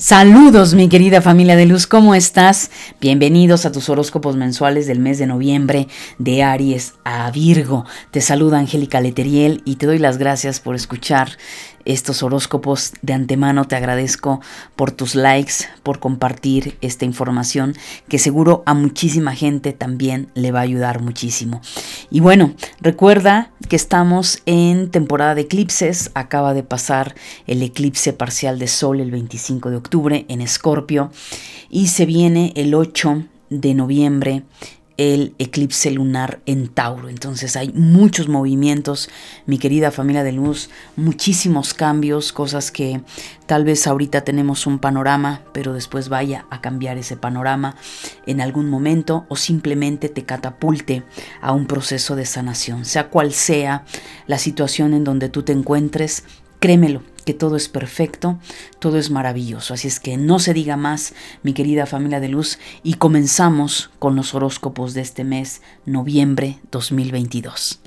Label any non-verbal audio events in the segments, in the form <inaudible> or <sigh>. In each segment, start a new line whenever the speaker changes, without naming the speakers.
Saludos mi querida familia de luz, ¿cómo estás? Bienvenidos a tus horóscopos mensuales del mes de noviembre de Aries a Virgo. Te saluda Angélica Leteriel y te doy las gracias por escuchar estos horóscopos de antemano. Te agradezco por tus likes, por compartir esta información que seguro a muchísima gente también le va a ayudar muchísimo. Y bueno, recuerda que estamos en temporada de eclipses. Acaba de pasar el eclipse parcial de Sol el 25 de octubre en Escorpio y se viene el 8 de noviembre el eclipse lunar en Tauro. Entonces hay muchos movimientos, mi querida familia de luz, muchísimos cambios, cosas que tal vez ahorita tenemos un panorama, pero después vaya a cambiar ese panorama en algún momento o simplemente te catapulte a un proceso de sanación, sea cual sea la situación en donde tú te encuentres, créemelo, que todo es perfecto, todo es maravilloso. Así es que no se diga más, mi querida familia de luz, y comenzamos con los horóscopos de este mes, noviembre 2022.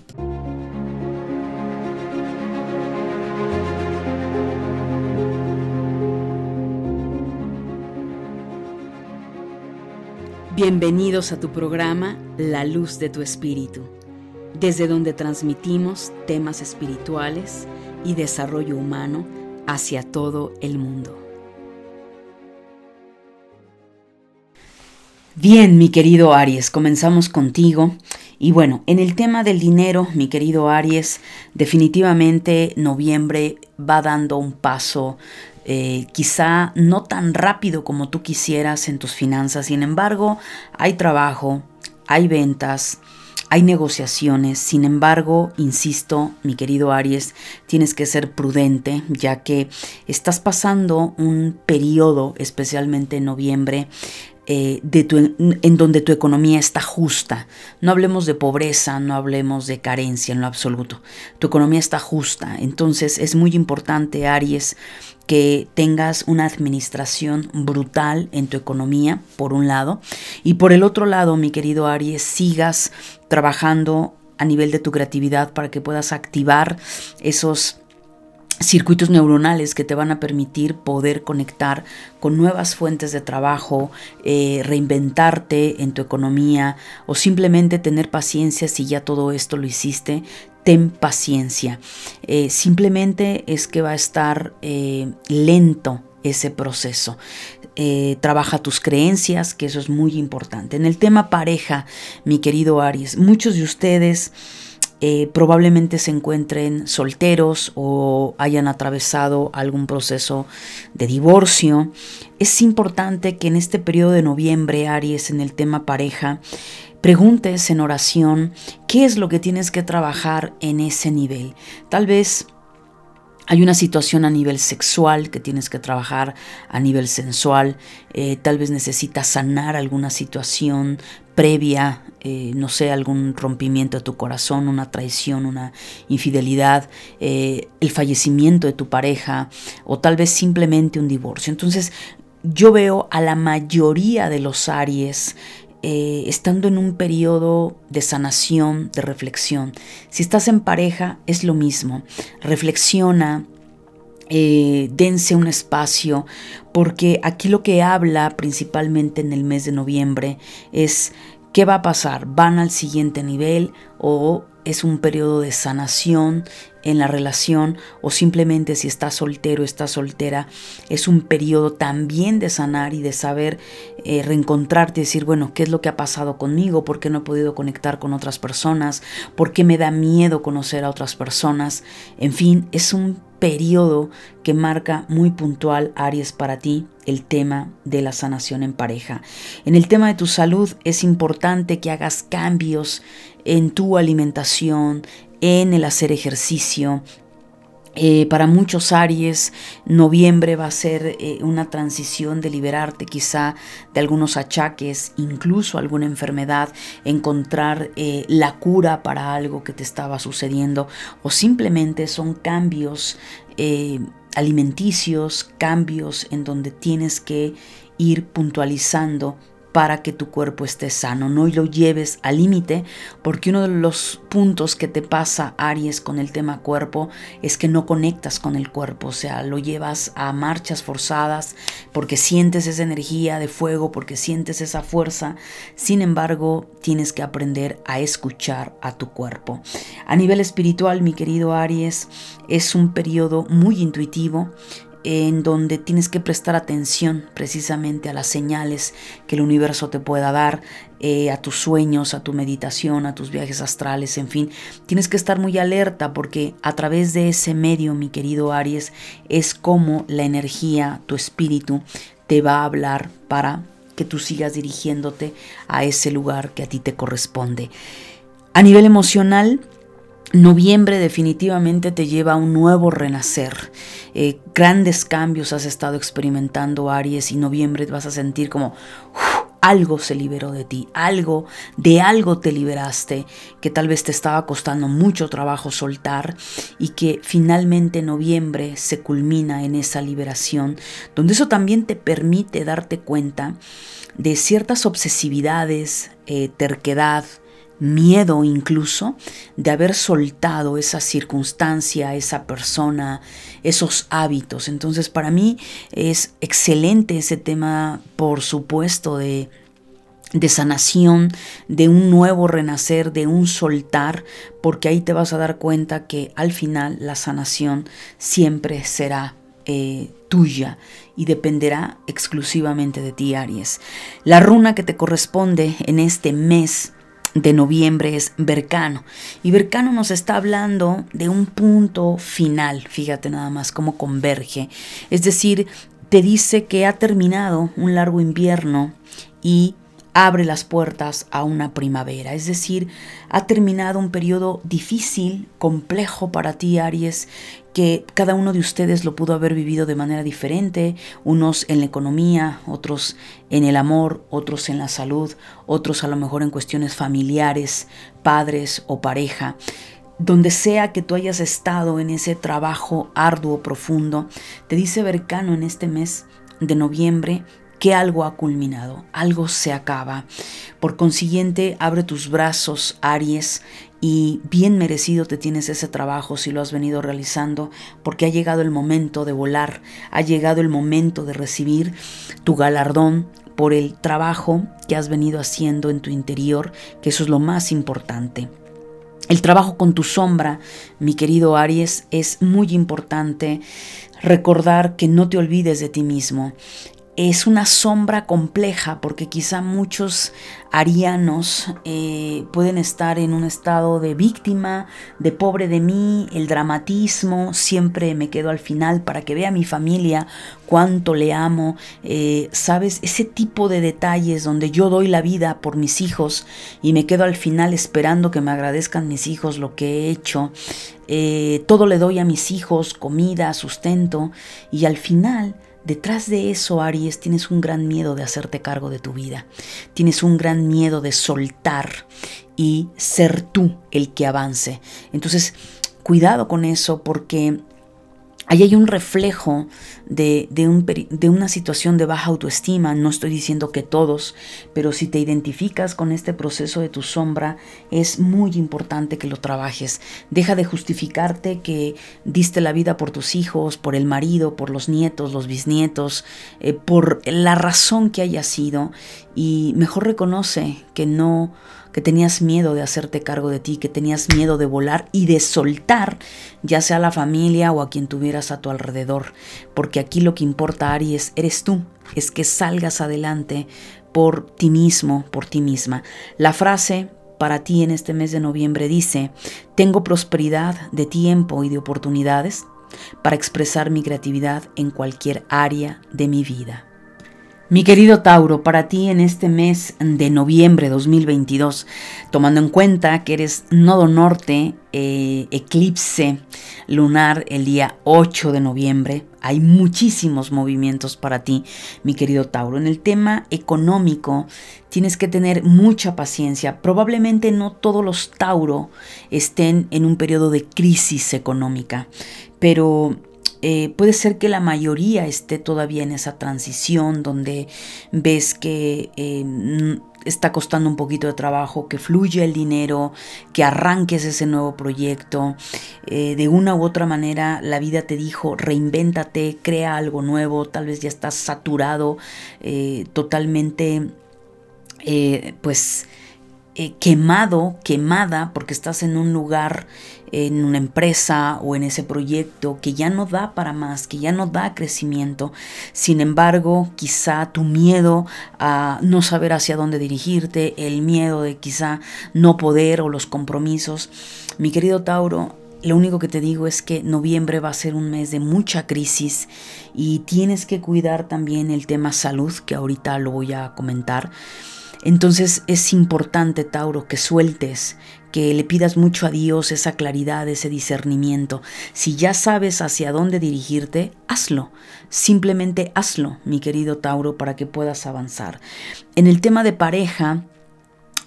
Bienvenidos a tu programa La Luz de tu Espíritu, desde donde transmitimos temas espirituales, y desarrollo humano hacia todo el mundo. Bien, mi querido Aries, comenzamos contigo. Y bueno, en el tema del dinero, mi querido Aries, definitivamente noviembre va dando un paso eh, quizá no tan rápido como tú quisieras en tus finanzas. Sin embargo, hay trabajo, hay ventas, hay negociaciones, sin embargo, insisto, mi querido Aries, tienes que ser prudente, ya que estás pasando un periodo, especialmente en noviembre, eh, de en donde tu economía está justa. No hablemos de pobreza, no hablemos de carencia en lo absoluto. Tu economía está justa. Entonces es muy importante, Aries, que tengas una administración brutal en tu economía, por un lado, y por el otro lado, mi querido Aries, sigas trabajando a nivel de tu creatividad para que puedas activar esos circuitos neuronales que te van a permitir poder conectar con nuevas fuentes de trabajo, eh, reinventarte en tu economía o simplemente tener paciencia si ya todo esto lo hiciste. Ten paciencia. Eh, simplemente es que va a estar eh, lento ese proceso. trabaja tus creencias, que eso es muy importante. En el tema pareja, mi querido Aries, muchos de ustedes eh, probablemente se encuentren solteros o hayan atravesado algún proceso de divorcio. Es importante que en este periodo de noviembre, Aries, en el tema pareja, preguntes en oración qué es lo que tienes que trabajar en ese nivel. Tal vez hay una situación a nivel sexual que tienes que trabajar a nivel sensual. Eh, tal vez necesitas sanar alguna situación previa, eh, no sé, algún rompimiento de tu corazón, una traición, una infidelidad, eh, el fallecimiento de tu pareja o tal vez simplemente un divorcio. Entonces yo veo a la mayoría de los Aries eh, estando en un periodo de sanación, de reflexión. Si estás en pareja, es lo mismo. Reflexiona, eh, dense un espacio, porque aquí lo que habla principalmente en el mes de noviembre es qué va a pasar, van al siguiente nivel o es un periodo de sanación en la relación o simplemente si estás soltero, estás soltera, es un periodo también de sanar y de saber eh, reencontrarte y decir, bueno, ¿qué es lo que ha pasado conmigo? ¿Por qué no he podido conectar con otras personas? ¿Por qué me da miedo conocer a otras personas? En fin, es un periodo que marca muy puntual, Aries, para ti el tema de la sanación en pareja. En el tema de tu salud es importante que hagas cambios en tu alimentación, en el hacer ejercicio, eh, para muchos Aries, noviembre va a ser eh, una transición de liberarte quizá de algunos achaques, incluso alguna enfermedad, encontrar eh, la cura para algo que te estaba sucediendo o simplemente son cambios alimenticios, cambios en donde tienes que ir puntualizando para que tu cuerpo esté sano. No lo lleves al límite porque uno de los puntos que te pasa, Aries, con el tema cuerpo es que no conectas con el cuerpo. O sea, lo llevas a marchas forzadas porque sientes esa energía de fuego, porque sientes esa fuerza. Sin embargo, tienes que aprender a escuchar a tu cuerpo. A nivel espiritual, mi querido Aries, es un periodo muy intuitivo en donde tienes que prestar atención precisamente a las señales que el universo te pueda dar, eh, a tus sueños, a tu meditación, a tus viajes astrales, en fin. Tienes que estar muy alerta porque a través de ese medio, mi querido Aries, es como la energía, tu espíritu, te va a hablar para que tú sigas dirigiéndote a ese lugar que a ti te corresponde. A nivel emocional, Noviembre definitivamente te lleva a un nuevo renacer. Eh, grandes cambios has estado experimentando, Aries, y noviembre vas a sentir como algo se liberó de ti, algo, de algo te liberaste, que tal vez te estaba costando mucho trabajo soltar y que finalmente noviembre se culmina en esa liberación, donde eso también te permite darte cuenta de ciertas obsesividades, eh, terquedad, miedo incluso de haber soltado esa circunstancia, esa persona, esos hábitos. Entonces para mí es excelente ese tema, por supuesto, de de sanación, de un nuevo renacer, de un soltar, porque ahí te vas a dar cuenta que al final la sanación siempre será eh, tuya y dependerá exclusivamente de ti, Aries. La runa que te corresponde en este mes de noviembre es Bercano. Y Bercano nos está hablando de un punto final, fíjate nada más cómo converge. Es decir, te dice que ha terminado un largo invierno y abre las puertas a una primavera. Es decir, ha terminado un periodo difícil, complejo para ti, Aries, que cada uno de ustedes lo pudo haber vivido de manera diferente, unos en la economía, otros en el amor, otros en la salud, otros a lo mejor en cuestiones familiares, padres o pareja. Donde sea que tú hayas estado en ese trabajo arduo, profundo, te dice Bercano en este mes de noviembre que algo ha culminado, algo se acaba. Por consiguiente, abre tus brazos, Aries, y bien merecido te tienes ese trabajo si lo has venido realizando, porque ha llegado el momento de volar, ha llegado el momento de recibir tu galardón por el trabajo que has venido haciendo en tu interior, que eso es lo más importante. El trabajo con tu sombra, mi querido Aries, es muy importante recordar que no te olvides de ti mismo, es una sombra compleja porque quizá muchos arianos eh, pueden estar en un estado de víctima, de pobre de mí, el dramatismo, siempre me quedo al final para que vea mi familia cuánto le amo, eh, sabes, ese tipo de detalles donde yo doy la vida por mis hijos y me quedo al final esperando que me agradezcan mis hijos lo que he hecho, eh, todo le doy a mis hijos, comida, sustento y al final Detrás de eso, Aries, tienes un gran miedo de hacerte cargo de tu vida. Tienes un gran miedo de soltar y ser tú el que avance. Entonces, cuidado con eso porque Ahí hay un reflejo de, de, una situación de baja autoestima, no estoy diciendo que todos, pero si te identificas con este proceso de tu sombra, es muy importante que lo trabajes. Deja de justificarte que diste la vida por tus hijos, por el marido, por los nietos, los bisnietos, eh, por la razón que haya sido, y mejor reconoce que no que tenías miedo de hacerte cargo de ti, que tenías miedo de volar y de soltar, ya sea a la familia o a quien tuvieras a tu alrededor. Porque aquí lo que importa, Aries, eres tú, es que salgas adelante por ti mismo, por ti misma. La frase para ti en este mes de noviembre dice, tengo prosperidad de tiempo y de oportunidades para expresar mi creatividad en cualquier área de mi vida. Mi querido Tauro, para ti en este mes de noviembre 2022, tomando en cuenta que eres nodo norte, eh, eclipse lunar el día 8 de noviembre, hay muchísimos movimientos para ti, mi querido Tauro. En el tema económico, tienes que tener mucha paciencia. Probablemente no todos los Tauro estén en un periodo de crisis económica, pero eh, puede ser que la mayoría esté todavía en esa transición donde ves que eh, está costando un poquito de trabajo, que fluye el dinero, que arranques ese nuevo proyecto. Eh, de una u otra manera la vida te dijo, reinvéntate, crea algo nuevo, tal vez ya estás saturado, totalmente, pues eh, quemado, quemada, porque estás en un lugar, en una empresa o en ese proyecto que ya no da para más, que ya no da crecimiento. Sin embargo, quizá tu miedo a no saber hacia dónde dirigirte, el miedo de quizá no poder o los compromisos. Mi querido Tauro, lo único que te digo es que noviembre va a ser un mes de mucha crisis y tienes que cuidar también el tema salud, que ahorita lo voy a comentar. Entonces es importante, Tauro, que sueltes, que le pidas mucho a Dios esa claridad, ese discernimiento. Si ya sabes hacia dónde dirigirte, hazlo. Simplemente hazlo, mi querido Tauro, para que puedas avanzar. En el tema de pareja,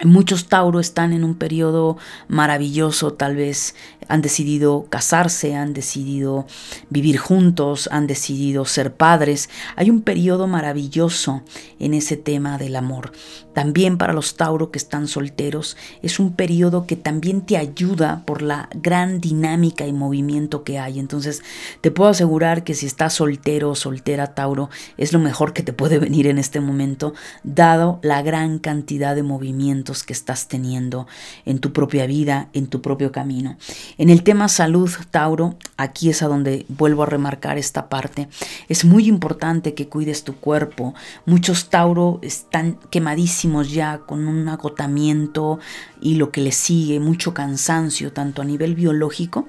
Muchos Tauro están en un periodo maravilloso, tal vez han decidido casarse, han decidido vivir juntos, han decidido ser padres. Hay un periodo maravilloso en ese tema del amor. También para los Tauro que están solteros es un periodo que también te ayuda por la gran dinámica y movimiento que hay. Entonces te puedo asegurar que si estás soltero o soltera Tauro es lo mejor que te puede venir en este momento, dado la gran cantidad de movimiento que estás teniendo en tu propia vida, en tu propio camino. En el tema salud, Tauro, aquí es a donde vuelvo a remarcar esta parte. Es muy importante que cuides tu cuerpo. Muchos Tauro están quemadísimos ya con un agotamiento y lo que le sigue, mucho cansancio, tanto a nivel biológico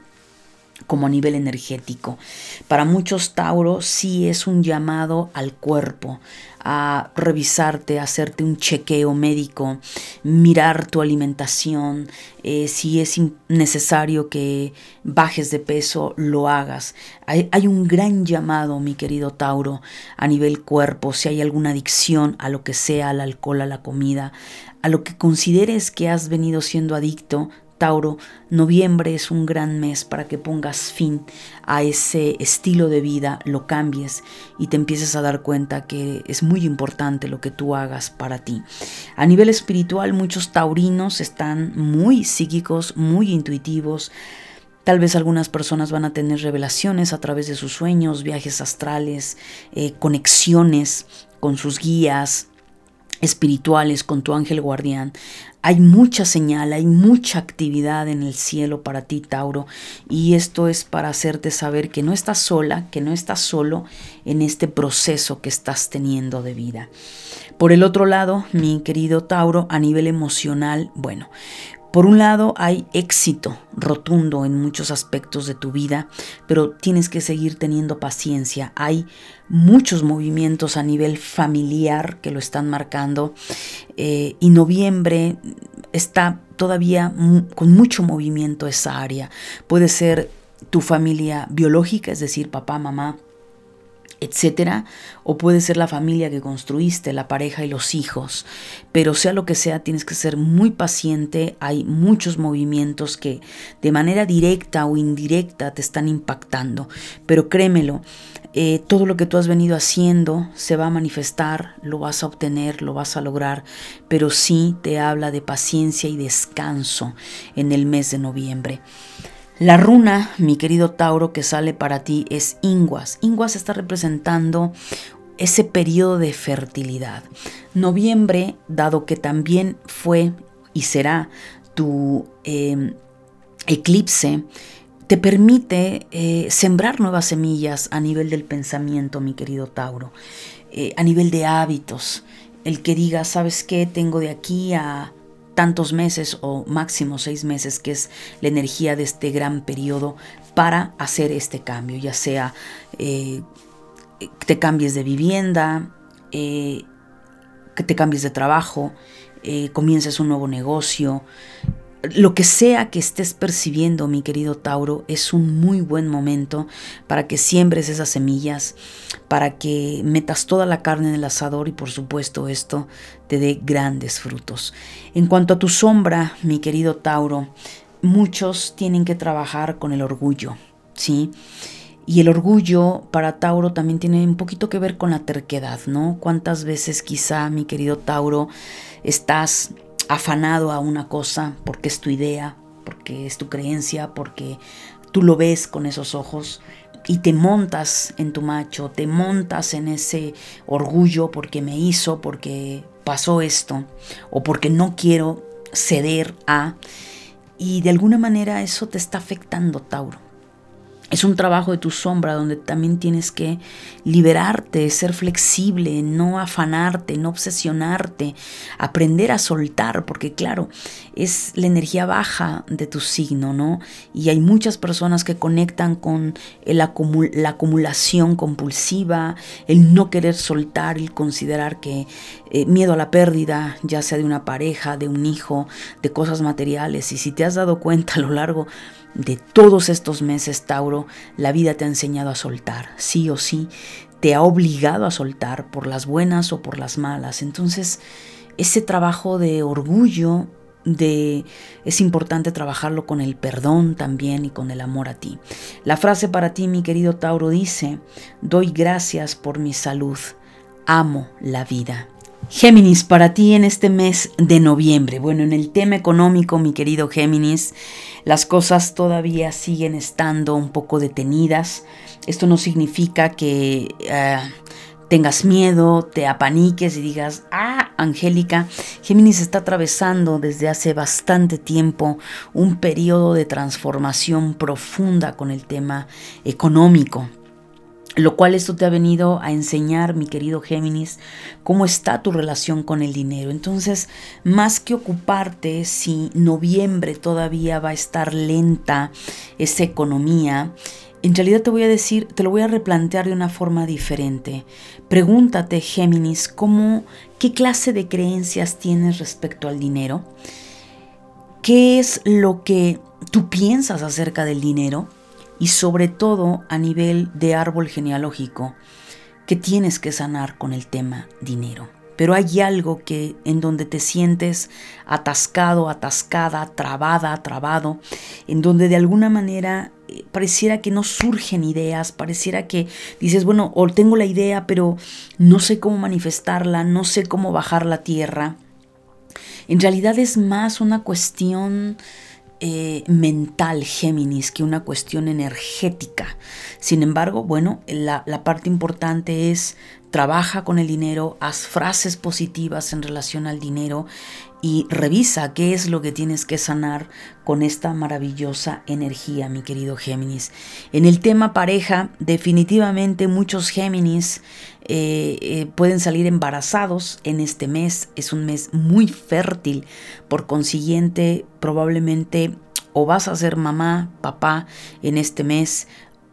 como a nivel energético. Para muchos Tauro sí es un llamado al cuerpo, a revisarte, hacerte un chequeo médico, mirar tu alimentación, eh, si es necesario que bajes de peso, lo hagas. Hay, hay un gran llamado, mi querido Tauro, a nivel cuerpo, si hay alguna adicción a lo que sea, al alcohol, a la comida, a lo que consideres que has venido siendo adicto, Tauro, noviembre es un gran mes para que pongas fin a ese estilo de vida, lo cambies y te empieces a dar cuenta que es muy importante lo que tú hagas para ti. A nivel espiritual, muchos taurinos están muy psíquicos, muy intuitivos. Tal vez algunas personas van a tener revelaciones a través de sus sueños, viajes astrales, eh, conexiones con sus guías, espirituales con tu ángel guardián. Hay mucha señal, hay mucha actividad en el cielo para ti, Tauro, y esto es para hacerte saber que no estás sola, que no estás solo en este proceso que estás teniendo de vida. Por el otro lado, mi querido Tauro, a nivel emocional, bueno, por un lado hay éxito rotundo en muchos aspectos de tu vida, pero tienes que seguir teniendo paciencia. Hay muchos movimientos a nivel familiar que lo están marcando eh, y noviembre está todavía con mucho movimiento esa área. Puede ser tu familia biológica, es decir, papá, mamá, etcétera, o puede ser la familia que construiste, la pareja y los hijos. Pero sea lo que sea, tienes que ser muy paciente. Hay muchos movimientos que de manera directa o indirecta te están impactando. Pero créemelo, eh, todo lo que tú has venido haciendo se va a manifestar, lo vas a obtener, lo vas a lograr, pero sí te habla de paciencia y descanso en el mes de noviembre. La runa, mi querido Tauro, que sale para ti es Inguas. Inguas está representando ese periodo de fertilidad. Noviembre, dado que también fue y será tu em, eclipse, te permite eh, sembrar nuevas semillas a nivel del pensamiento, mi querido Tauro, eh, a nivel de hábitos. El que diga, ¿sabes qué? Tengo de aquí a tantos meses o máximo seis meses, que es la energía de este gran periodo para hacer este cambio, ya sea eh, te cambies de vivienda, eh, que te cambies de trabajo, eh, comiences un nuevo negocio, lo que sea que estés percibiendo, mi querido Tauro, es un muy buen momento para que siembres esas semillas, para que metas toda la carne en el asador y por supuesto esto te dé grandes frutos. En cuanto a tu sombra, mi querido Tauro, muchos tienen que trabajar con el orgullo, ¿sí? Y el orgullo para Tauro también tiene un poquito que ver con la terquedad, ¿no? ¿Cuántas veces quizá, mi querido Tauro, estás afanado a una cosa porque es tu idea, porque es tu creencia, porque tú lo ves con esos ojos y te montas en tu macho, te montas en ese orgullo porque me hizo, porque pasó esto, o porque no quiero ceder a, y de alguna manera eso te está afectando, Tauro. Es un trabajo de tu sombra donde también tienes que liberarte, ser flexible, no afanarte, no obsesionarte, aprender a soltar, porque claro, es la energía baja de tu signo, ¿no? Y hay muchas personas que conectan con la acumulación compulsiva, el no querer soltar, el considerar que eh, miedo a la pérdida, ya sea de una pareja, de un hijo, de cosas materiales. Y si te has dado cuenta a lo largo de todos estos meses, Tauro, la vida te ha enseñado a soltar, sí o sí, te ha obligado a soltar por las buenas o por las malas. Entonces, ese trabajo de orgullo, de es importante trabajarlo con el perdón también y con el amor a ti. La frase para ti, mi querido Tauro, dice, doy gracias por mi salud, amo la vida. Géminis, para ti en este mes de noviembre. Bueno, en el tema económico, mi querido Géminis, las cosas todavía siguen estando un poco detenidas. Esto no significa que eh, tengas miedo, te apaniques y digas, ah, Angélica, Géminis está atravesando desde hace bastante tiempo un periodo de transformación profunda con el tema económico lo cual esto te ha venido a enseñar, mi querido Géminis, cómo está tu relación con el dinero. Entonces, más que ocuparte si noviembre todavía va a estar lenta esa economía, en realidad te voy a decir, te lo voy a replantear de una forma diferente. Pregúntate, Géminis, ¿cómo, qué clase de creencias tienes respecto al dinero? ¿Qué es lo que tú piensas acerca del dinero? y sobre todo a nivel de árbol genealógico que tienes que sanar con el tema dinero. Pero hay algo que en donde te sientes atascado, atascada, trabada, trabado, en donde de alguna manera pareciera que no surgen ideas, pareciera que dices, bueno, o tengo la idea, pero no sé cómo manifestarla, no sé cómo bajar la tierra. En realidad es más una cuestión eh, mental Géminis que una cuestión energética. Sin embargo, bueno, la, la parte importante es trabaja con el dinero, haz frases positivas en relación al dinero y revisa qué es lo que tienes que sanar con esta maravillosa energía, mi querido Géminis. En el tema pareja, definitivamente muchos Géminis eh, eh, pueden salir embarazados en este mes. Es un mes muy fértil, por consiguiente probablemente o vas a ser mamá, papá en este mes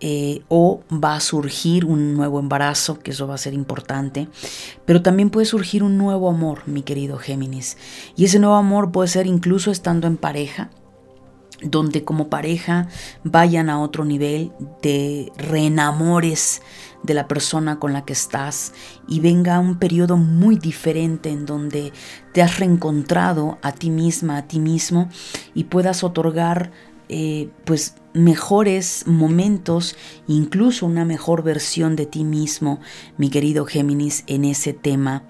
eh, o va a surgir un nuevo embarazo, que eso va a ser importante, pero también puede surgir un nuevo amor, mi querido Géminis. Y ese nuevo amor puede ser incluso estando en pareja, donde como pareja vayan a otro nivel de reenamores de la persona con la que estás y venga un periodo muy diferente en donde te has reencontrado a ti misma, a ti mismo y puedas otorgar eh, pues mejores momentos, incluso una mejor versión de ti mismo, mi querido Géminis, en ese tema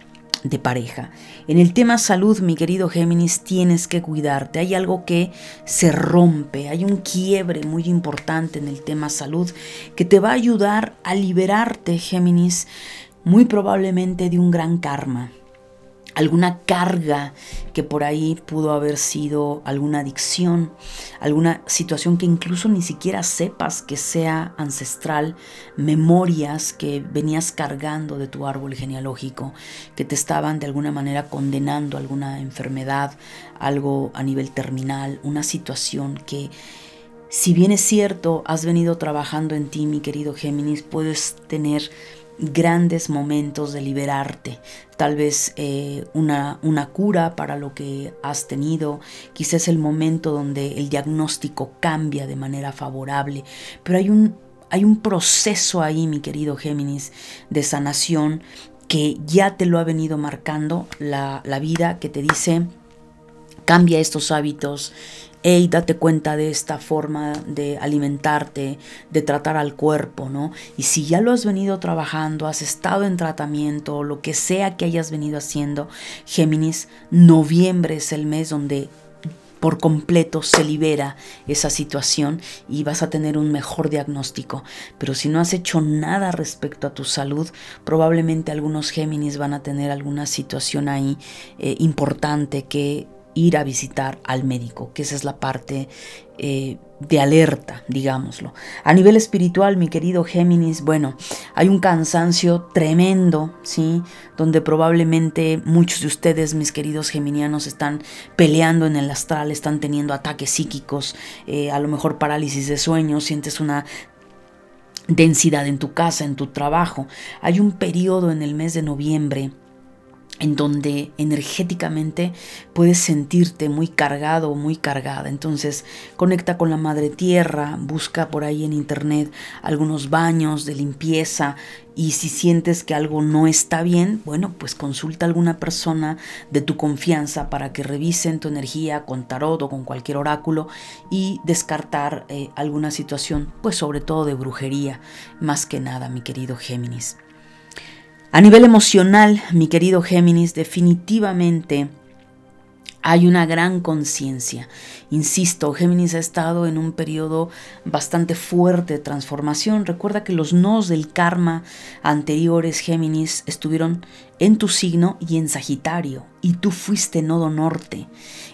de pareja. En el tema salud, mi querido Géminis, tienes que cuidarte. Hay algo que se rompe, hay un quiebre muy importante en el tema salud que te va a ayudar a liberarte, Géminis, muy probablemente de un gran karma alguna carga que por ahí pudo haber sido alguna adicción, alguna situación que incluso ni siquiera sepas que sea ancestral, memorias que venías cargando de tu árbol genealógico, que te estaban de alguna manera condenando alguna enfermedad, algo a nivel terminal, una situación que si bien es cierto, has venido trabajando en ti, mi querido Géminis, puedes tener grandes momentos de liberarte, tal vez eh, una, una, cura para lo que has tenido, quizás el momento donde el diagnóstico cambia de manera favorable, pero hay un, hay un proceso ahí, mi querido Géminis, de sanación que ya te lo ha venido marcando la, la vida, que te dice, Cambia estos hábitos. Hey, date cuenta de esta forma de alimentarte, de tratar al cuerpo, ¿no? Y si ya lo has venido trabajando, has estado en tratamiento, lo que sea que hayas venido haciendo, Géminis, noviembre es el mes donde por completo se libera esa situación y vas a tener un mejor diagnóstico. Pero si no has hecho nada respecto a tu salud, probablemente algunos Géminis van a tener alguna situación ahí eh, importante que ir a visitar al médico, que esa es la parte eh, de alerta, digámoslo. A nivel espiritual, mi querido Géminis, bueno, hay un cansancio tremendo, ¿sí? Donde probablemente muchos de ustedes, mis queridos geminianos, están peleando en el astral, están teniendo ataques psíquicos, eh, a lo mejor parálisis de sueño, sientes una densidad en tu casa, en tu trabajo. Hay un periodo en el mes de noviembre en donde energéticamente puedes sentirte muy cargado o muy cargada. Entonces conecta con la madre tierra, busca por ahí en internet algunos baños de limpieza y si sientes que algo no está bien, bueno, pues consulta a alguna persona de tu confianza para que revisen tu energía con tarot o con cualquier oráculo y descartar eh, alguna situación, pues sobre todo de brujería, más que nada, mi querido Géminis. A nivel emocional, mi querido Géminis, definitivamente hay una gran conciencia. Insisto, Géminis ha estado en un periodo bastante fuerte de transformación. Recuerda que los nodos del karma anteriores, Géminis, estuvieron en tu signo y en Sagitario, y tú fuiste nodo norte.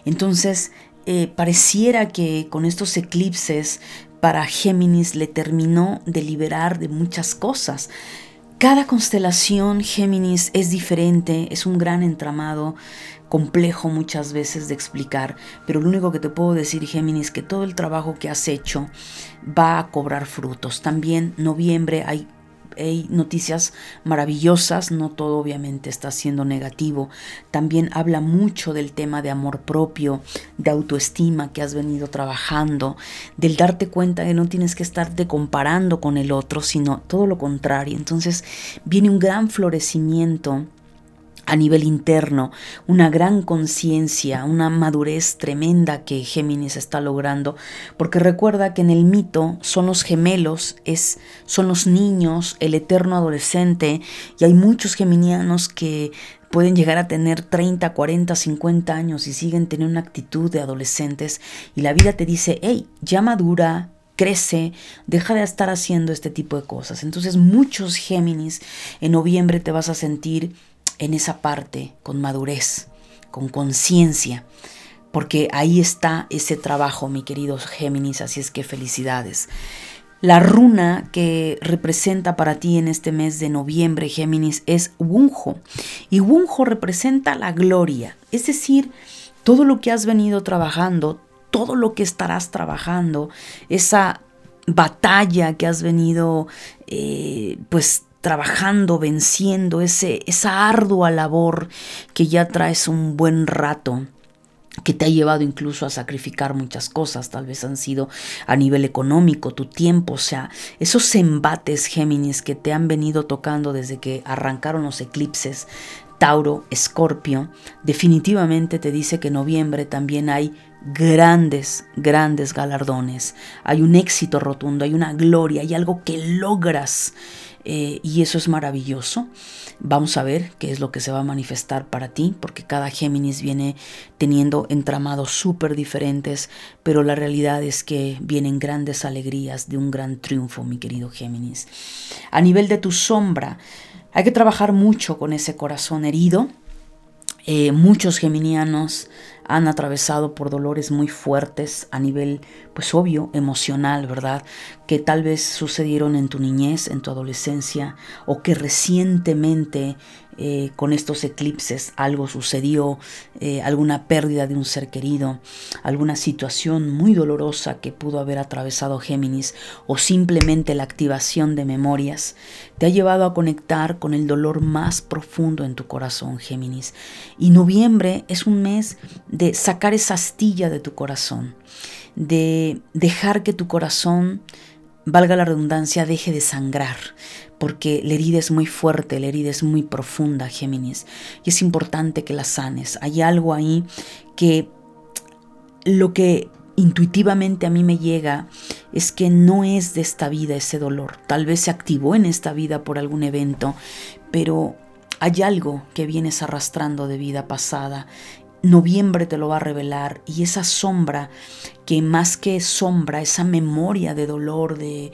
Entonces, eh, pareciera que con estos eclipses para Géminis le terminó de liberar de muchas cosas. Cada constelación Géminis es diferente, es un gran entramado, complejo muchas veces de explicar, pero lo único que te puedo decir Géminis que todo el trabajo que has hecho va a cobrar frutos. También noviembre hay hay noticias maravillosas, no todo obviamente está siendo negativo. También habla mucho del tema de amor propio, de autoestima que has venido trabajando, del darte cuenta que no tienes que estarte comparando con el otro, sino todo lo contrario. Entonces viene un gran florecimiento a nivel interno, una gran conciencia, una madurez tremenda que Géminis está logrando, porque recuerda que en el mito son los gemelos, es, son los niños, el eterno adolescente, y hay muchos geminianos que pueden llegar a tener 30, 40, 50 años y siguen teniendo una actitud de adolescentes, y la vida te dice, hey, ya madura, crece, deja de estar haciendo este tipo de cosas. Entonces muchos Géminis en noviembre te vas a sentir en esa parte con madurez, con conciencia, porque ahí está ese trabajo, mi querido Géminis, así es que felicidades. La runa que representa para ti en este mes de noviembre, Géminis, es Wunjo. Y Wunjo representa la gloria, es decir, todo lo que has venido trabajando, todo lo que estarás trabajando, esa batalla que has venido eh, pues trabajando, venciendo ese, esa ardua labor que ya traes un buen rato que te ha llevado incluso a sacrificar muchas cosas, tal vez han sido a nivel económico, tu tiempo, o sea, esos embates Géminis que te han venido tocando desde que arrancaron los eclipses, Tauro, Escorpio, definitivamente te dice que en noviembre también hay grandes, grandes galardones, hay un éxito rotundo, hay una gloria, hay algo que logras eh, y eso es maravilloso. Vamos a ver qué es lo que se va a manifestar para ti, porque cada Géminis viene teniendo entramados súper diferentes, pero la realidad es que vienen grandes alegrías de un gran triunfo, mi querido Géminis. A nivel de tu sombra, hay que trabajar mucho con ese corazón herido. Eh, muchos geminianos han atravesado por dolores muy fuertes a nivel, pues obvio, emocional, ¿verdad? Que tal vez sucedieron en tu niñez, en tu adolescencia, o que recientemente eh, con estos eclipses algo sucedió, eh, alguna pérdida de un ser querido, alguna situación muy dolorosa que pudo haber atravesado Géminis o simplemente la activación de memorias, te ha llevado a conectar con el dolor más profundo en tu corazón, Géminis. Y noviembre es un mes de sacar esa astilla de tu corazón, de dejar que tu corazón valga la redundancia, deje de sangrar, porque la herida es muy fuerte, la herida es muy profunda, Géminis, y es importante que la sanes. Hay algo ahí que lo que intuitivamente a mí me llega es que no es de esta vida ese dolor. Tal vez se activó en esta vida por algún evento, pero hay algo que vienes arrastrando de vida pasada. Noviembre te lo va a revelar y esa sombra que más que sombra, esa memoria de dolor, de,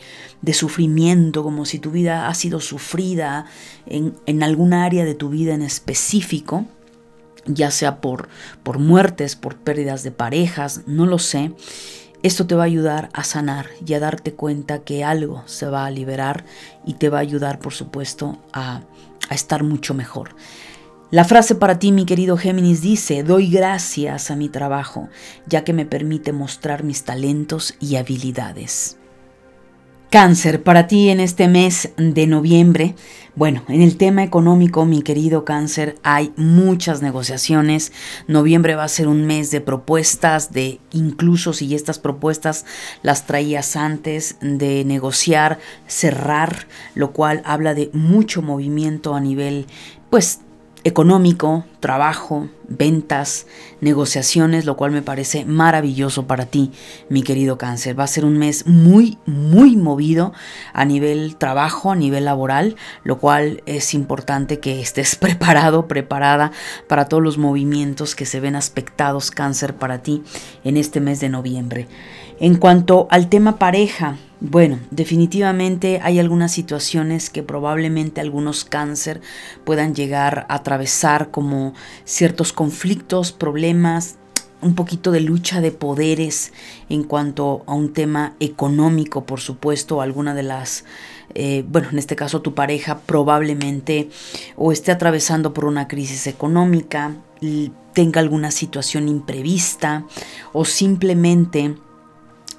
sufrimiento, como si tu vida ha sido sufrida en, en algún área de tu vida en específico, ya sea por, por muertes, por pérdidas de parejas, no lo sé. Esto te va a ayudar a sanar y a darte cuenta que algo se va a liberar y te va a ayudar, por supuesto, a, a estar mucho mejor. La frase para ti, mi querido Géminis, dice, doy gracias a mi trabajo, ya que me permite mostrar mis talentos y habilidades. Cáncer, para ti en este mes de noviembre, bueno, en el tema económico, mi querido cáncer, hay muchas negociaciones. Noviembre va a ser un mes de propuestas, de incluso si estas propuestas las traías antes de negociar, cerrar, lo cual habla de mucho movimiento a nivel, pues, económico, trabajo, ventas, negociaciones, lo cual me parece maravilloso para ti, mi querido cáncer. Va a ser un mes muy, muy movido a nivel trabajo, a nivel laboral, lo cual es importante que estés <laughs> preparado, preparada para todos los movimientos que se ven aspectados cáncer para ti en este mes de noviembre. En cuanto al tema pareja, bueno, definitivamente hay algunas situaciones que probablemente algunos cáncer puedan llegar a atravesar como ciertos conflictos, problemas, un poquito de lucha de poderes en cuanto a un tema económico, por supuesto, alguna de las, eh, bueno, en este caso tu pareja probablemente o esté atravesando por una crisis económica, tenga alguna situación imprevista o simplemente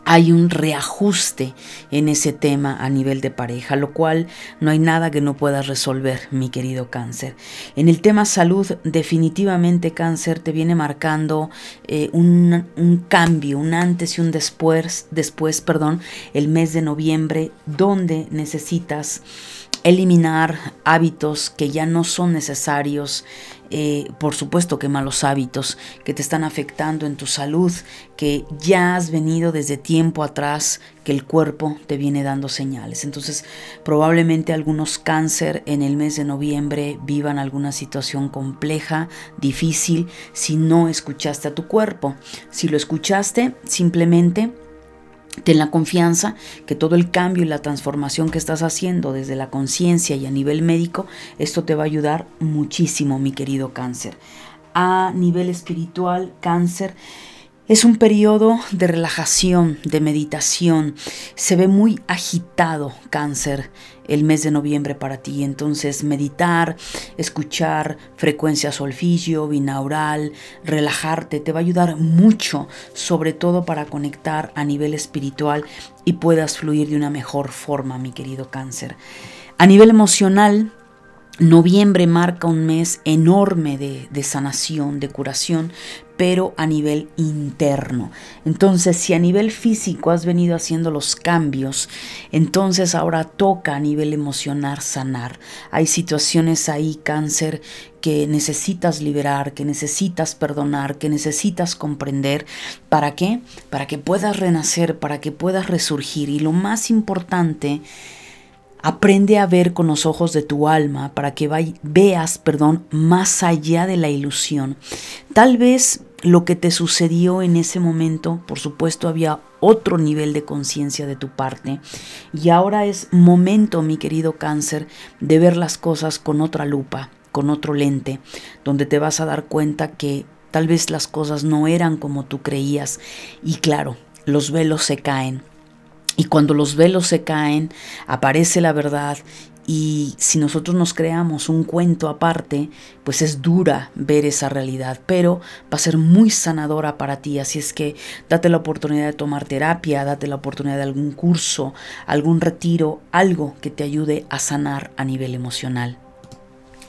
hay un reajuste en ese tema a nivel de pareja, lo cual no hay nada que no puedas resolver, mi querido cáncer. En el tema salud, definitivamente cáncer te viene marcando eh, un, un, cambio, un antes y un después, después, perdón, el mes de noviembre, donde necesitas eliminar hábitos que ya no son necesarios, eh, por supuesto que malos hábitos que te están afectando en tu salud, que ya has venido desde tiempo atrás, que el cuerpo te viene dando señales. Entonces, probablemente algunos cáncer en el mes de noviembre vivan alguna situación compleja, difícil, si no escuchaste a tu cuerpo. Si lo escuchaste, simplemente Ten la confianza que todo el cambio y la transformación que estás haciendo desde la conciencia y a nivel médico, esto te va a ayudar muchísimo, mi querido cáncer. A nivel espiritual, cáncer, es un periodo de relajación, de meditación. Se ve muy agitado cáncer el mes de noviembre para ti. Entonces meditar, escuchar frecuencia solfigio, binaural, relajarte, te va a ayudar mucho, sobre todo para conectar a nivel espiritual y puedas fluir de una mejor forma, mi querido cáncer. A nivel emocional, Noviembre marca un mes enorme de, sanación, de curación, pero a nivel interno. Entonces, si a nivel físico has venido haciendo los cambios, entonces ahora toca a nivel emocional sanar. Hay situaciones ahí, cáncer, que necesitas liberar, que necesitas perdonar, que necesitas comprender. ¿Para qué? Para que puedas renacer, para que puedas resurgir. Y lo más importante Aprende a ver con los ojos de tu alma para que veas, perdón, más allá de la ilusión. Tal vez lo que te sucedió en ese momento, por supuesto, había otro nivel de conciencia de tu parte. Y ahora es momento, mi querido cáncer, de ver las cosas con otra lupa, con otro lente, donde te vas a dar cuenta que tal vez las cosas no eran como tú creías. Y claro, los velos se caen y cuando los velos se caen, aparece la verdad y si nosotros nos creamos un cuento aparte, pues es dura ver esa realidad, pero va a ser muy sanadora para ti. Así es que date la oportunidad de tomar terapia, date la oportunidad de algún curso, algún retiro, algo que te ayude a sanar a nivel emocional.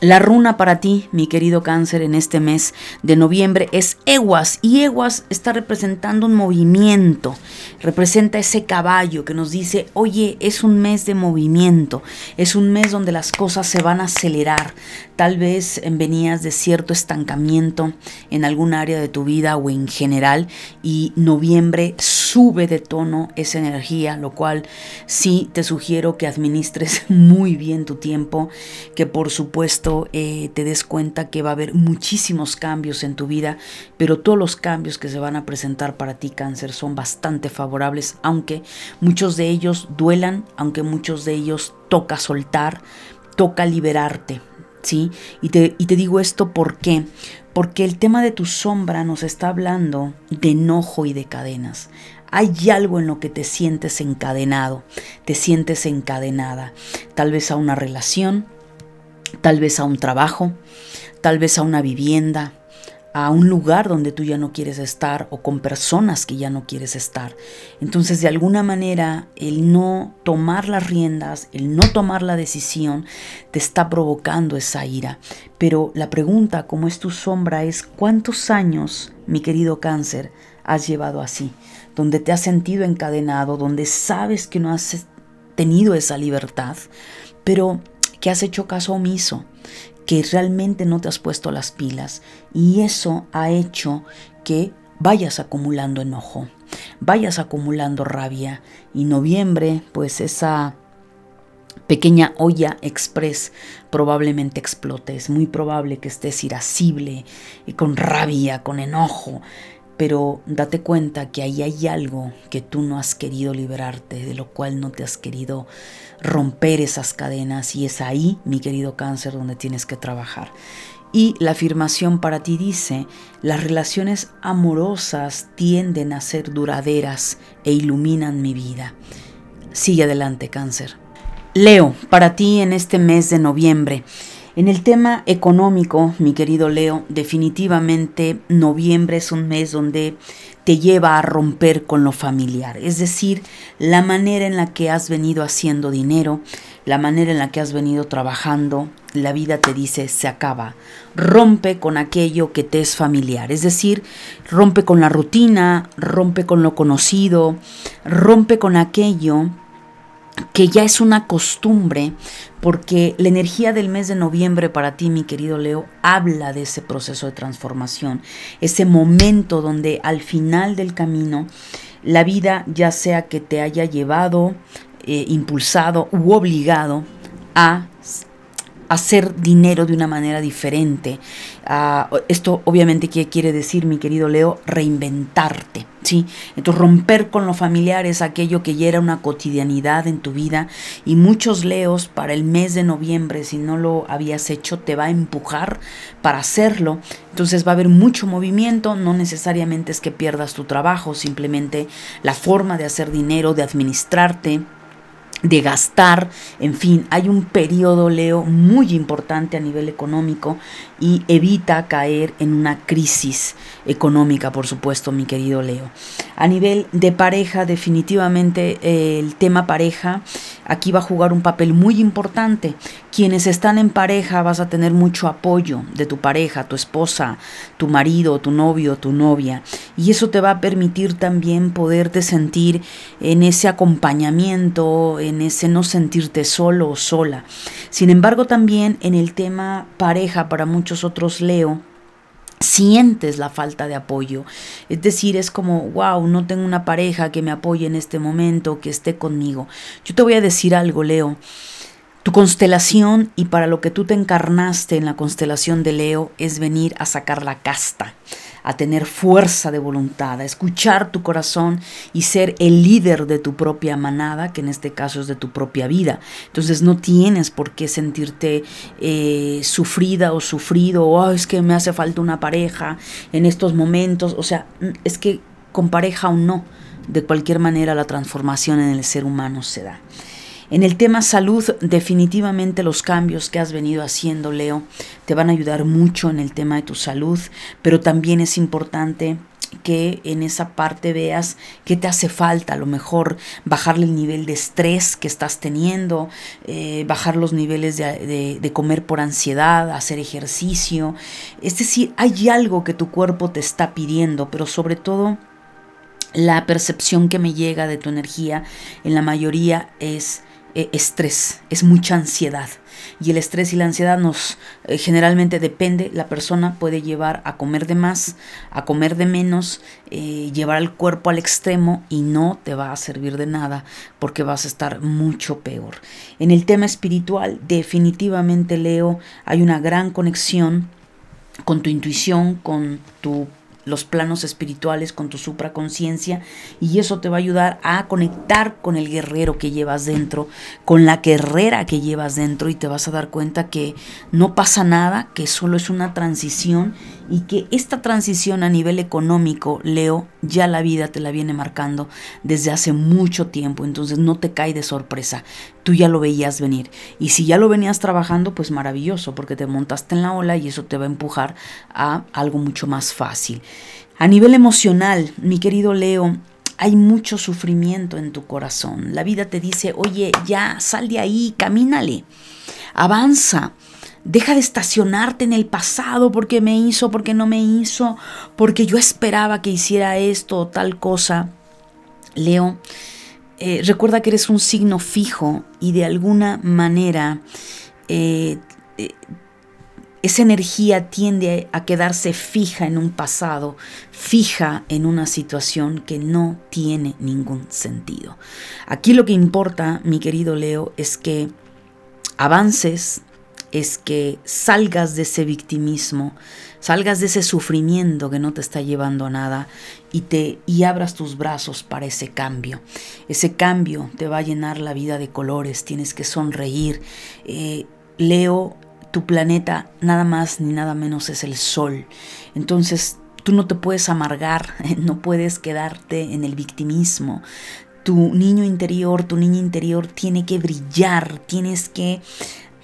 La runa para ti, mi querido cáncer, en este mes de noviembre es Eguas y Eguas está representando un movimiento, representa ese caballo que nos dice, oye, es un mes de movimiento, es un mes donde las cosas se van a acelerar, tal vez venías de cierto estancamiento en algún área de tu vida o en general y noviembre sube de tono esa energía, lo cual sí te sugiero que administres <laughs> muy bien tu tiempo, que por supuesto eh, te des cuenta que va a haber muchísimos cambios en tu vida, pero todos los cambios que se van a presentar para ti, cáncer, son bastante favorables, aunque muchos de ellos duelan, aunque muchos de ellos toca soltar, toca liberarte. ¿Sí? Y te, y te digo esto ¿por qué? porque el tema de tu sombra nos está hablando de enojo y de cadenas. Hay algo en lo que te sientes encadenado, te sientes encadenada, tal vez a una relación, tal vez a un trabajo, tal vez a una vivienda, a un lugar donde tú ya no quieres estar o con personas que ya no quieres estar. Entonces, de alguna manera, el no tomar las riendas, el no tomar la decisión, te está provocando esa ira. Pero la pregunta, como es tu sombra, es ¿cuántos años, mi querido cáncer, has llevado así? Donde te has sentido encadenado, donde sabes que no has tenido esa libertad, pero que has hecho caso omiso, que realmente no te has puesto las pilas. Y eso ha hecho que vayas acumulando enojo, vayas acumulando rabia. Y noviembre pues esa pequeña olla express probablemente explote, es muy probable que estés irascible y con rabia, con enojo. Pero date cuenta que ahí hay algo que tú no has querido liberarte, de lo cual no te has querido romper esas cadenas y es ahí, mi querido cáncer, donde tienes que trabajar. Y la afirmación para ti dice, las relaciones amorosas tienden a ser duraderas e iluminan mi vida. Sigue adelante, cáncer. Leo, para ti en este mes de noviembre, en el tema económico, mi querido Leo, definitivamente noviembre es un mes donde te lleva a romper con lo familiar, es decir, la manera en la que has venido haciendo dinero, la manera en la que has venido trabajando, la vida te dice se acaba, rompe con aquello que te es familiar, es decir, rompe con la rutina, rompe con lo conocido, rompe con aquello que ya es una costumbre, porque la energía del mes de noviembre para ti, mi querido Leo, habla de ese proceso de transformación, ese momento donde al final del camino la vida ya sea que te haya llevado, eh, impulsado u obligado a hacer dinero de una manera diferente. Ah, esto obviamente ¿qué quiere decir, mi querido Leo, reinventarte. ¿sí? Entonces romper con lo familiar es aquello que ya era una cotidianidad en tu vida y muchos Leos para el mes de noviembre, si no lo habías hecho, te va a empujar para hacerlo. Entonces va a haber mucho movimiento, no necesariamente es que pierdas tu trabajo, simplemente la forma de hacer dinero, de administrarte de gastar, en fin, hay un periodo, Leo, muy importante a nivel económico y evita caer en una crisis económica, por supuesto, mi querido Leo. A nivel de pareja, definitivamente eh, el tema pareja aquí va a jugar un papel muy importante. Quienes están en pareja vas a tener mucho apoyo de tu pareja, tu esposa, tu marido, tu novio, tu novia. Y eso te va a permitir también poderte sentir en ese acompañamiento, en ese no sentirte solo o sola. Sin embargo, también en el tema pareja, para muchos otros leo, sientes la falta de apoyo. Es decir, es como, wow, no tengo una pareja que me apoye en este momento, que esté conmigo. Yo te voy a decir algo, Leo. Tu constelación y para lo que tú te encarnaste en la constelación de Leo es venir a sacar la casta, a tener fuerza de voluntad, a escuchar tu corazón y ser el líder de tu propia manada, que en este caso es de tu propia vida. Entonces no tienes por qué sentirte eh, sufrida o sufrido, o oh, es que me hace falta una pareja en estos momentos. O sea, es que con pareja o no, de cualquier manera la transformación en el ser humano se da. En el tema salud, definitivamente los cambios que has venido haciendo, Leo, te van a ayudar mucho en el tema de tu salud, pero también es importante que en esa parte veas qué te hace falta, a lo mejor bajarle el nivel de estrés que estás teniendo, eh, bajar los niveles de, de, comer por ansiedad, hacer ejercicio. Es decir, hay algo que tu cuerpo te está pidiendo, pero sobre todo la percepción que me llega de tu energía en la mayoría es eh, estrés, es mucha ansiedad. Y el estrés y la ansiedad nos eh, generalmente depende, la persona puede llevar a comer de más, a comer de menos, eh, llevar al cuerpo al extremo y no te va a servir de nada porque vas a estar mucho peor. En el tema espiritual, definitivamente Leo, hay una gran conexión con tu intuición, con tu los planos espirituales con tu supraconciencia y eso te va a ayudar a conectar con el guerrero que llevas dentro, con la guerrera que llevas dentro y te vas a dar cuenta que no pasa nada, que solo es una transición y que esta transición a nivel económico, Leo, ya la vida te la viene marcando desde hace mucho tiempo, entonces no te cae de sorpresa, tú ya lo veías venir y si ya lo venías trabajando, pues maravilloso, porque te montaste en la ola y eso te va a empujar a algo mucho más fácil. A nivel emocional, mi querido Leo, hay mucho sufrimiento en tu corazón. La vida te dice, oye, ya sal de ahí, camínale, avanza. Deja de estacionarte en el pasado porque me hizo, porque no me hizo, porque yo esperaba que hiciera esto o tal cosa. Leo, eh, recuerda que eres un signo fijo y de alguna manera eh, eh, esa energía tiende a quedarse fija en un pasado, fija en una situación que no tiene ningún sentido. Aquí lo que importa, mi querido Leo, es que avances, es que salgas de ese victimismo, salgas de ese sufrimiento que no te está llevando a nada y te y abras tus brazos para ese cambio. Ese cambio te va a llenar la vida de colores, tienes que sonreír. Eh, Leo, tu planeta nada más ni nada menos es el sol. Entonces tú no te puedes amargar, <laughs> no puedes quedarte en el victimismo. Tu niño interior, tu niña interior tiene que brillar, tienes que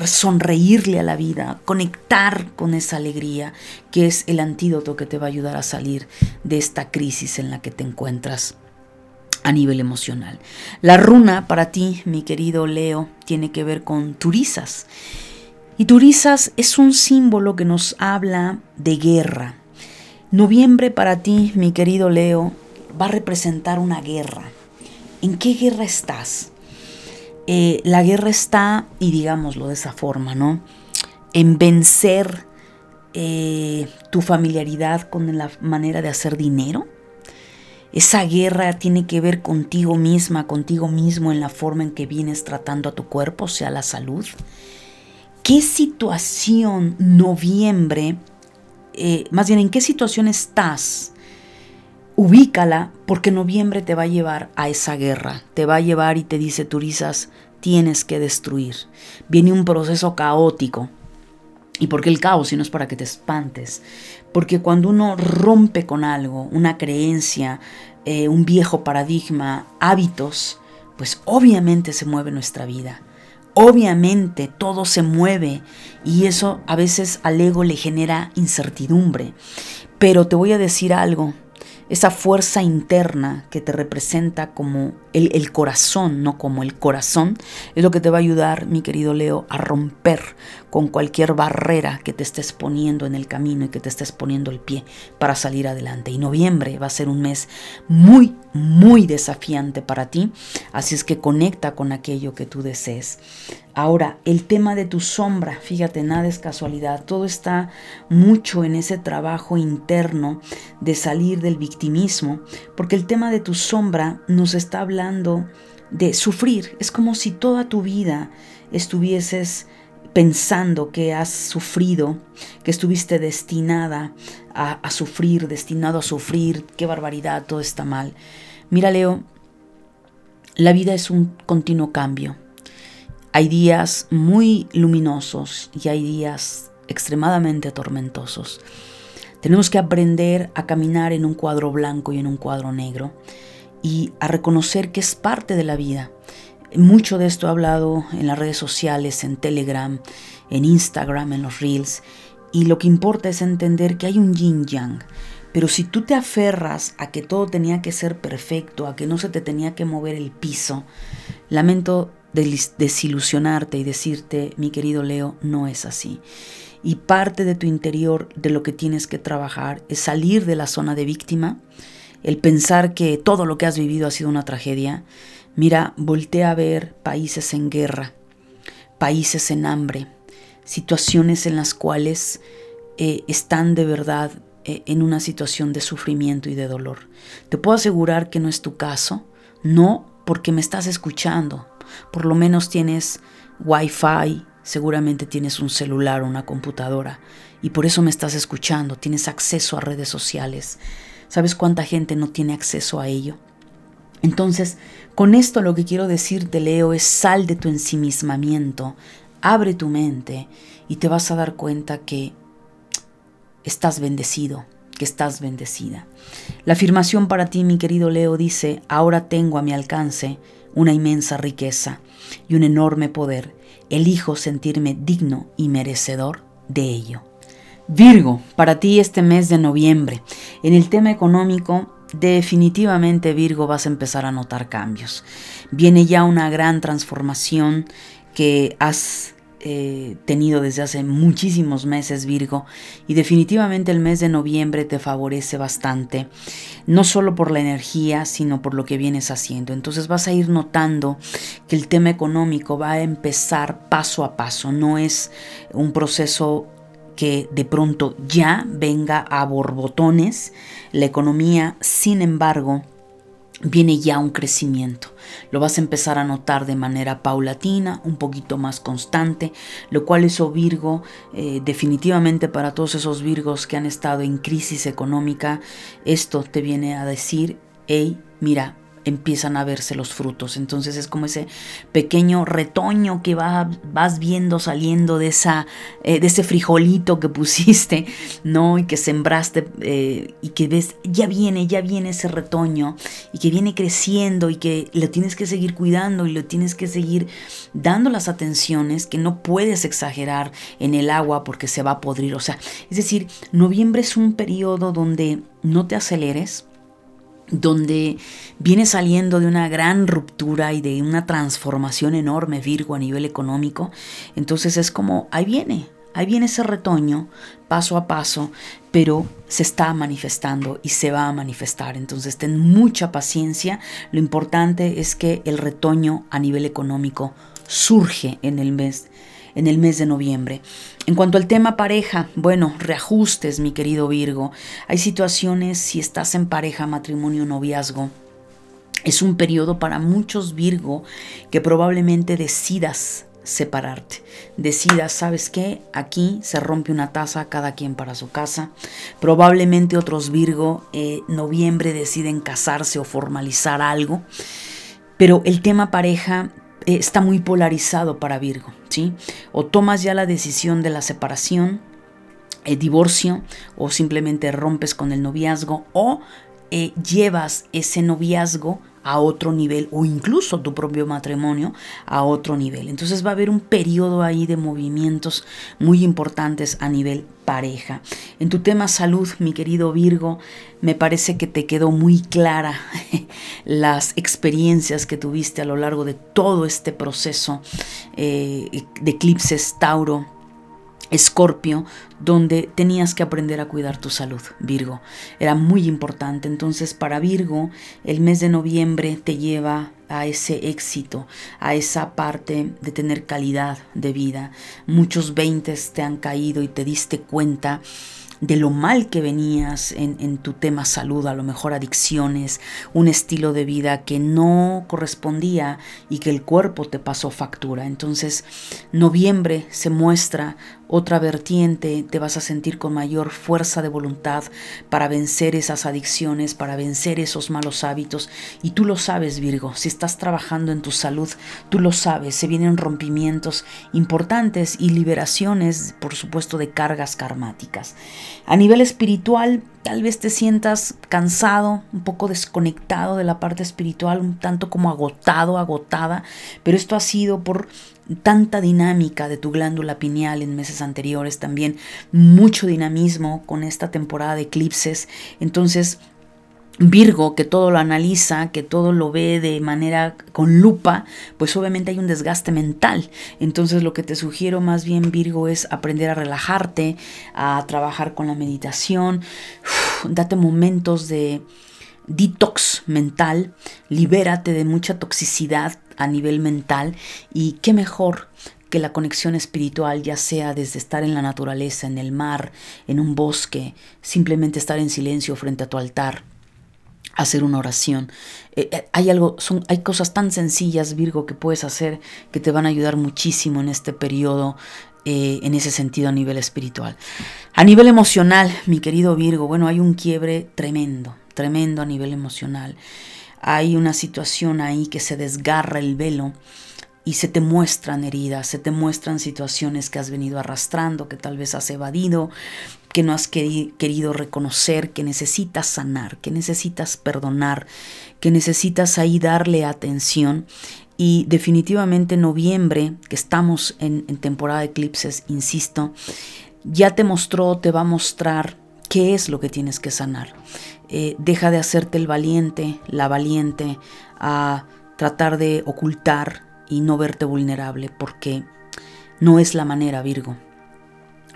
sonreírle a la vida, conectar con esa alegría, que es el antídoto que te va a ayudar a salir de esta crisis en la que te encuentras a nivel emocional. La runa para ti, mi querido Leo, tiene que ver con turizas. Y turizas es un símbolo que nos habla de guerra. Noviembre para ti, mi querido Leo, va a representar una guerra. ¿En qué guerra estás? Eh, la guerra está, y digámoslo de esa forma, ¿no? En vencer eh, tu familiaridad con la manera de hacer dinero. Esa guerra tiene que ver contigo misma, contigo mismo en la forma en que vienes tratando a tu cuerpo, o sea, la salud. ¿Qué situación noviembre, eh, más bien en qué situación estás ubícala porque noviembre te va a llevar a esa guerra, te va a llevar y te dice Turizas, tienes que destruir. Viene un proceso caótico. ¿Y por qué el caos? Si no es para que te espantes. Porque cuando uno rompe con algo, una creencia, eh, un viejo paradigma, hábitos, pues obviamente se mueve nuestra vida. Obviamente todo se mueve y eso a veces al ego le genera incertidumbre. Pero te voy a decir algo, esa fuerza interna que te representa como el, corazón, no como el corazón, es lo que te va a ayudar, mi querido Leo, a romper con cualquier barrera que te estés poniendo en el camino y que te estés poniendo el pie para salir adelante. Y noviembre va a ser un mes muy, muy desafiante para ti, así es que conecta con aquello que tú desees. Ahora, el tema de tu sombra, fíjate, nada es casualidad, todo está mucho en ese trabajo interno de salir del victimismo, porque el tema de tu sombra nos está hablando de sufrir. Es como si toda tu vida estuvieses pensando que has sufrido, que estuviste destinada a, sufrir, destinado a sufrir, qué barbaridad, todo está mal. Mira, Leo, la vida es un continuo cambio. Hay días muy luminosos y hay días extremadamente tormentosos. Tenemos que aprender a caminar en un cuadro blanco y en un cuadro negro y a reconocer que es parte de la vida. Mucho de esto he hablado en las redes sociales, en Telegram, en Instagram, en los Reels, y lo que importa es entender que hay un yin yang. Pero si tú te aferras a que todo tenía que ser perfecto, a que no se te tenía que mover el piso, lamento desilusionarte y decirte, mi querido Leo, no es así. Y parte de tu interior de lo que tienes que trabajar es salir de la zona de víctima, el pensar que todo lo que has vivido ha sido una tragedia. Mira, voltea a ver países en guerra, países en hambre, situaciones en las cuales eh, están de verdad eh, en una situación de sufrimiento y de dolor. Te puedo asegurar que no es tu caso, no porque me estás escuchando, por lo menos tienes wifi, seguramente tienes un celular o una computadora y por eso me estás escuchando, tienes acceso a redes sociales. ¿Sabes cuánta gente no tiene acceso a ello? Entonces, con esto lo que quiero decirte, Leo, es sal de tu ensimismamiento, abre tu mente y te vas a dar cuenta que estás bendecido, que estás bendecida. La afirmación para ti, mi querido Leo, dice, ahora tengo a mi alcance una inmensa riqueza y un enorme poder. Elijo sentirme digno y merecedor de ello. Virgo, para ti este mes de noviembre, en el tema económico, definitivamente Virgo vas a empezar a notar cambios. Viene ya una gran transformación que has eh, tenido desde hace muchísimos meses Virgo y definitivamente el mes de noviembre te favorece bastante, no solo por la energía, sino por lo que vienes haciendo. Entonces vas a ir notando que el tema económico va a empezar paso a paso, no es un proceso que de pronto ya venga a borbotones la economía, sin embargo, viene ya un crecimiento. Lo vas a empezar a notar de manera paulatina, un poquito más constante, lo cual eso Virgo, eh, definitivamente para todos esos Virgos que han estado en crisis económica, esto te viene a decir, hey, mira, empiezan a verse los frutos. Entonces es como ese pequeño retoño que va, vas viendo saliendo de, esa, eh, de ese frijolito que <laughs> pusiste, ¿no? Y que sembraste eh, y que ves, ya viene, ya viene ese retoño y que viene creciendo y que lo tienes que seguir cuidando y lo tienes que seguir dando las atenciones que no puedes exagerar en el agua porque se va a podrir. O sea, es decir, noviembre es un periodo donde no te aceleres, donde viene saliendo de una gran ruptura y de una transformación enorme Virgo a nivel económico. Entonces es como, ahí viene, ahí viene ese retoño, paso a paso, pero se está manifestando y se va a manifestar. Entonces ten mucha paciencia. Lo importante es que el retoño a nivel económico surge en el mes en el mes de noviembre. En cuanto al tema pareja, bueno, reajustes, mi querido Virgo. Hay situaciones, si estás en pareja, matrimonio, noviazgo, es un periodo para muchos Virgo que probablemente decidas separarte. Decidas, ¿sabes qué? Aquí se rompe una taza, cada quien para su casa. Probablemente otros Virgo, eh, noviembre deciden casarse o formalizar algo. Pero el tema pareja eh, está muy polarizado para Virgo, O tomas ya la decisión de la separación, el divorcio, o simplemente rompes con el noviazgo, o eh, llevas ese noviazgo a otro nivel o incluso tu propio matrimonio a otro nivel. Entonces va a haber un periodo ahí de movimientos muy importantes a nivel pareja. En tu tema salud, mi querido Virgo, me parece que te quedó muy clara <laughs> las experiencias que tuviste a lo largo de todo este proceso eh, de eclipses Tauro Escorpio, donde tenías que aprender a cuidar tu salud, Virgo. Era muy importante. Entonces, para Virgo, el mes de noviembre te lleva a ese éxito, a esa parte de tener calidad de vida. Muchos veintes te han caído y te diste cuenta de lo mal que venías en, en, tu tema salud, a lo mejor adicciones, un estilo de vida que no correspondía y que el cuerpo te pasó factura. Entonces, noviembre se muestra otra vertiente, te vas a sentir con mayor fuerza de voluntad para vencer esas adicciones, para vencer esos malos hábitos. Y tú lo sabes, Virgo, si estás trabajando en tu salud, tú lo sabes, se vienen rompimientos importantes y liberaciones, por supuesto, de cargas karmáticas. A nivel espiritual, tal vez te sientas cansado, un poco desconectado de la parte espiritual, un tanto como agotado, agotada, pero esto ha sido por tanta dinámica de tu glándula pineal en meses anteriores, también mucho dinamismo con esta temporada de eclipses. Entonces, Virgo, que todo lo analiza, que todo lo ve de manera con lupa, pues obviamente hay un desgaste mental. Entonces lo que te sugiero más bien, Virgo, es aprender a relajarte, a trabajar con la meditación, date momentos de detox mental, libérate de mucha toxicidad a nivel mental y qué mejor que la conexión espiritual, ya sea desde estar en la naturaleza, en el mar, en un bosque, simplemente estar en silencio frente a tu altar hacer una oración. Eh, eh, hay algo, son, hay cosas tan sencillas, Virgo, que puedes hacer que te van a ayudar muchísimo en este periodo, eh, en ese sentido a nivel espiritual. A nivel emocional, mi querido Virgo, bueno, hay un quiebre tremendo, tremendo a nivel emocional. Hay una situación ahí que se desgarra el velo y se te muestran heridas, se te muestran situaciones que has venido arrastrando, que tal vez has evadido, que no has querido reconocer, que necesitas sanar, que necesitas perdonar, que necesitas ahí darle atención. Y definitivamente noviembre, que estamos en, temporada de eclipses, insisto, ya te mostró, te va a mostrar qué es lo que tienes que sanar. Eh, deja de hacerte el valiente, la valiente, a tratar de ocultar, y no verte vulnerable porque no es la manera, Virgo.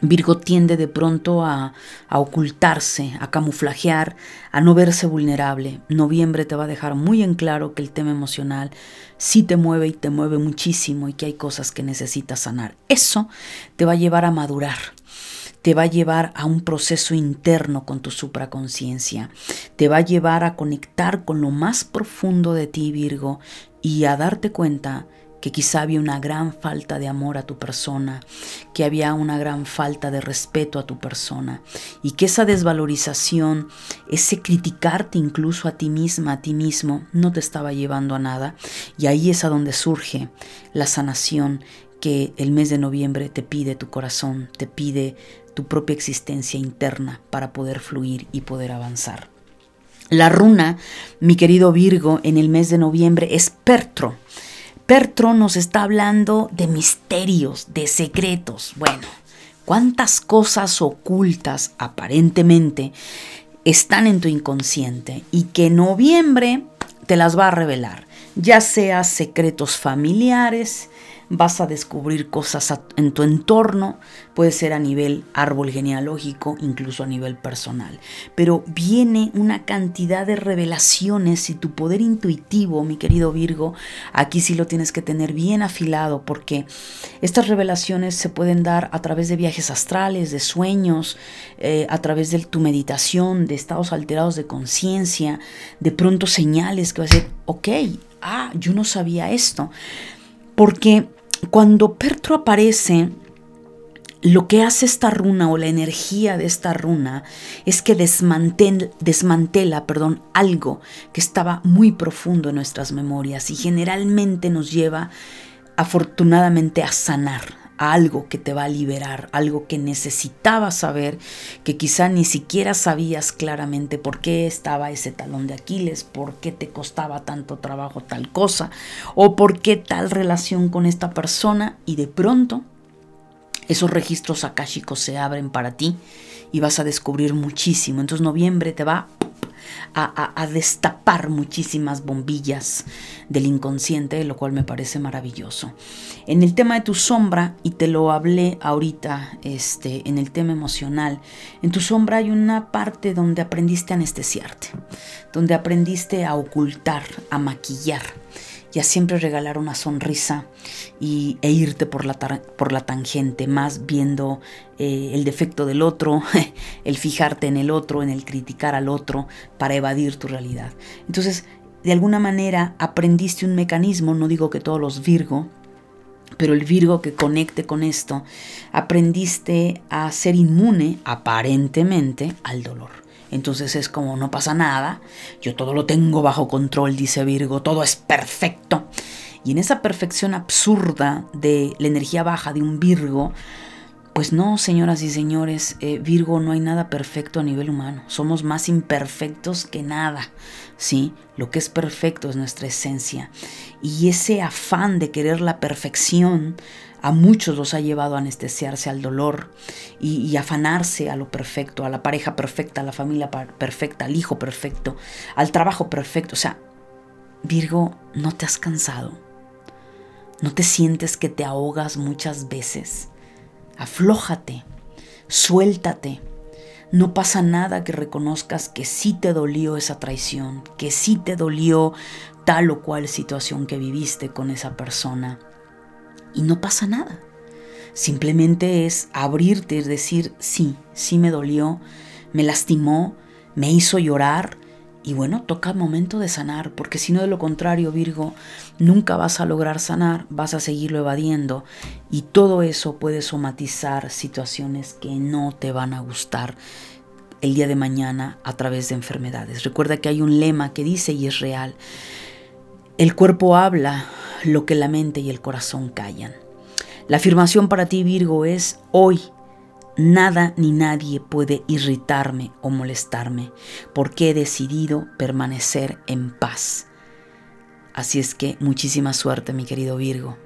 Virgo tiende de pronto a, ocultarse, a camuflajear, a no verse vulnerable. Noviembre te va a dejar muy en claro que el tema emocional sí te mueve y te mueve muchísimo y que hay cosas que necesitas sanar. Eso te va a llevar a madurar, te va a llevar a un proceso interno con tu supraconciencia, te va a llevar a conectar con lo más profundo de ti, Virgo, y a darte cuenta que quizá había una gran falta de amor a tu persona, que había una gran falta de respeto a tu persona y que esa desvalorización, ese criticarte incluso a ti misma, a ti mismo, no te estaba llevando a nada y ahí es a donde surge la sanación que el mes de noviembre te pide tu corazón, te pide tu propia existencia interna para poder fluir y poder avanzar. La runa, mi querido Virgo, en el mes de noviembre es Pertro Pertro nos está hablando de misterios, de secretos. Bueno, ¿cuántas cosas ocultas aparentemente están en tu inconsciente y que noviembre te las va a revelar? Ya sea secretos familiares, vas a descubrir cosas en tu entorno, puede ser a nivel árbol genealógico, incluso a nivel personal. Pero viene una cantidad de revelaciones y tu poder intuitivo, mi querido Virgo, aquí sí lo tienes que tener bien afilado porque estas revelaciones se pueden dar a través de viajes astrales, de sueños, eh, a través de tu meditación, de estados alterados de conciencia, de pronto señales que va a ser, ok, ah, yo no sabía esto. Porque cuando Pertro aparece, lo que hace esta runa o la energía de esta runa es que desmantela, desmantela perdón, algo que estaba muy profundo en nuestras memorias y generalmente nos lleva afortunadamente a sanar, algo que te va a liberar, algo que necesitabas saber, que quizá ni siquiera sabías claramente por qué estaba ese talón de Aquiles, por qué te costaba tanto trabajo tal cosa, o por qué tal relación con esta persona, y de pronto esos registros akáshicos se abren para ti y vas a descubrir muchísimo. Entonces noviembre te va a, destapar muchísimas bombillas del inconsciente, lo cual me parece maravilloso. En el tema de tu sombra, y te lo hablé ahorita este, en el tema emocional, en tu sombra hay una parte donde aprendiste a anestesiarte, donde aprendiste a ocultar, a maquillar y a siempre regalar una sonrisa y, e irte por la, por la tangente, más viendo eh, el defecto del otro, <laughs> el fijarte en el otro, en el criticar al otro para evadir tu realidad. Entonces, de alguna manera aprendiste un mecanismo, no digo que todos los Virgo, pero el Virgo que conecte con esto, aprendiste a ser inmune, aparentemente, al dolor. Entonces es como no pasa nada, yo todo lo tengo bajo control, dice Virgo, todo es perfecto. Y en esa perfección absurda de la energía baja de un Virgo, Pues no, señoras y señores, eh, Virgo, no hay nada perfecto a nivel humano. Somos más imperfectos que nada. ¿sí? Lo que es perfecto es nuestra esencia. Y ese afán de querer la perfección a muchos los ha llevado a anestesiarse al dolor y, afanarse a lo perfecto, a la pareja perfecta, a la familia perfecta, al hijo perfecto, al trabajo perfecto. O sea, Virgo, ¿no te has cansado? ¿No te sientes que te ahogas muchas veces? Aflójate, suéltate. No pasa nada que reconozcas que sí te dolió esa traición, que sí te dolió tal o cual situación que viviste con esa persona. Y no pasa nada. Simplemente es abrirte y decir, sí, sí me dolió, me lastimó, me hizo llorar, y bueno, toca el momento de sanar, porque si no de lo contrario, Virgo, nunca vas a lograr sanar, vas a seguirlo evadiendo y todo eso puede somatizar situaciones que no te van a gustar el día de mañana a través de enfermedades. Recuerda que hay un lema que dice y es real, el cuerpo habla lo que la mente y el corazón callan. La afirmación para ti, Virgo, es hoy Nada ni nadie puede irritarme o molestarme, porque he decidido permanecer en paz. Así es que muchísima suerte, mi querido Virgo.